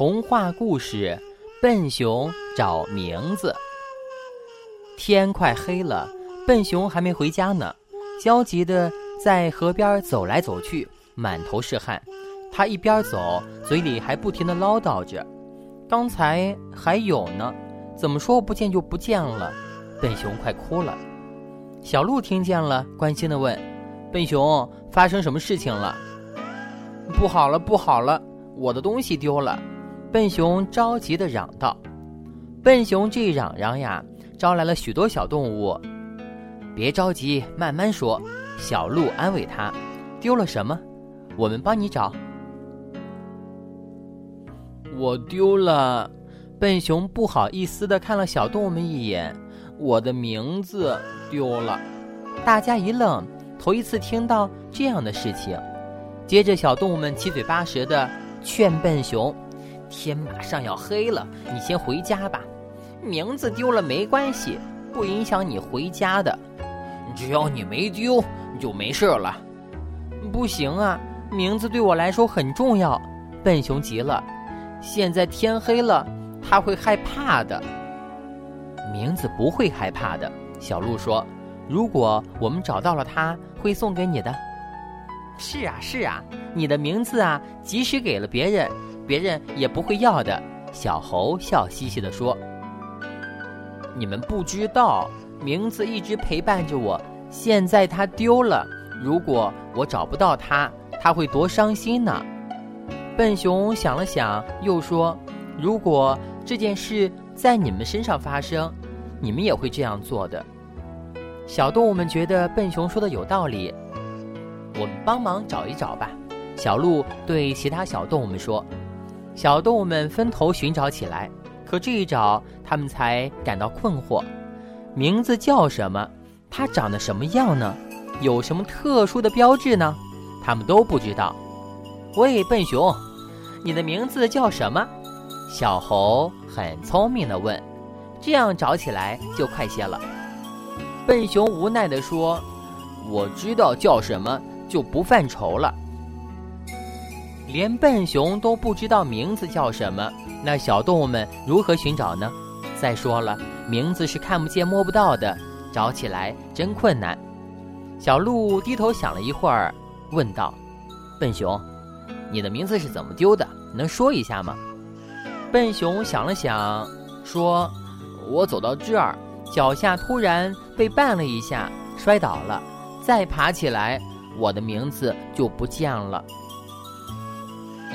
童话故事《笨熊找名字》。天快黑了，笨熊还没回家呢，焦急的在河边走来走去，满头是汗。他一边走，嘴里还不停的唠叨着：“刚才还有呢，怎么说不见就不见了？”笨熊快哭了。小鹿听见了，关心的问：“笨熊，发生什么事情了？”“不好了，不好了，我的东西丢了！”笨熊着急的嚷道：“笨熊这一嚷嚷呀，招来了许多小动物。别着急，慢慢说。”小鹿安慰他：“丢了什么？我们帮你找。”我丢了。笨熊不好意思的看了小动物们一眼：“我的名字丢了。”大家一愣，头一次听到这样的事情。接着，小动物们七嘴八舌的劝笨熊。天马上要黑了，你先回家吧。名字丢了没关系，不影响你回家的。只要你没丢，就没事了。不行啊，名字对我来说很重要。笨熊急了，现在天黑了，他会害怕的。名字不会害怕的，小鹿说。如果我们找到了它，会送给你的。是啊，是啊，你的名字啊，即使给了别人。别人也不会要的。小猴笑嘻嘻地说：“你们不知道，名字一直陪伴着我。现在它丢了，如果我找不到它，它会多伤心呢。”笨熊想了想，又说：“如果这件事在你们身上发生，你们也会这样做的。”小动物们觉得笨熊说的有道理，我们帮忙找一找吧。小鹿对其他小动物们说。小动物们分头寻找起来，可这一找，他们才感到困惑：名字叫什么？它长得什么样呢？有什么特殊的标志呢？他们都不知道。喂，笨熊，你的名字叫什么？小猴很聪明地问：“这样找起来就快些了。”笨熊无奈地说：“我知道叫什么，就不犯愁了。”连笨熊都不知道名字叫什么，那小动物们如何寻找呢？再说了，名字是看不见摸不到的，找起来真困难。小鹿低头想了一会儿，问道：“笨熊，你的名字是怎么丢的？能说一下吗？”笨熊想了想，说：“我走到这儿，脚下突然被绊了一下，摔倒了，再爬起来，我的名字就不见了。”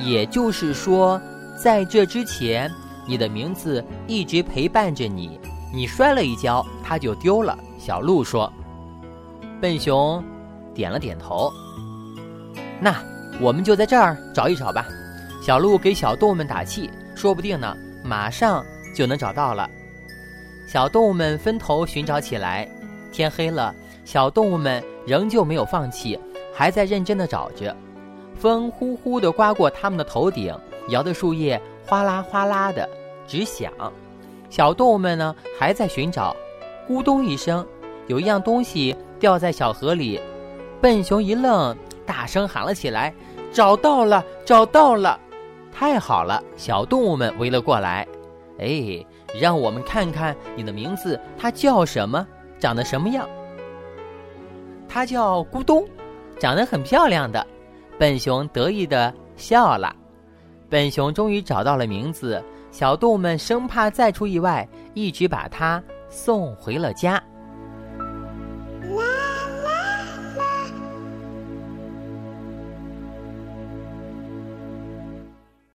也就是说，在这之前，你的名字一直陪伴着你。你摔了一跤，它就丢了。小鹿说：“笨熊点了点头。那我们就在这儿找一找吧。”小鹿给小动物们打气：“说不定呢，马上就能找到了。”小动物们分头寻找起来。天黑了，小动物们仍旧没有放弃，还在认真的找着。风呼呼地刮过他们的头顶，摇的树叶哗啦哗啦的直响。小动物们呢，还在寻找。咕咚一声，有一样东西掉在小河里。笨熊一愣，大声喊了起来：“找到了，找到了！太好了！”小动物们围了过来。哎，让我们看看你的名字，它叫什么？长得什么样？它叫咕咚，长得很漂亮的。笨熊得意地笑了。笨熊终于找到了名字，小动物们生怕再出意外，一直把它送回了家。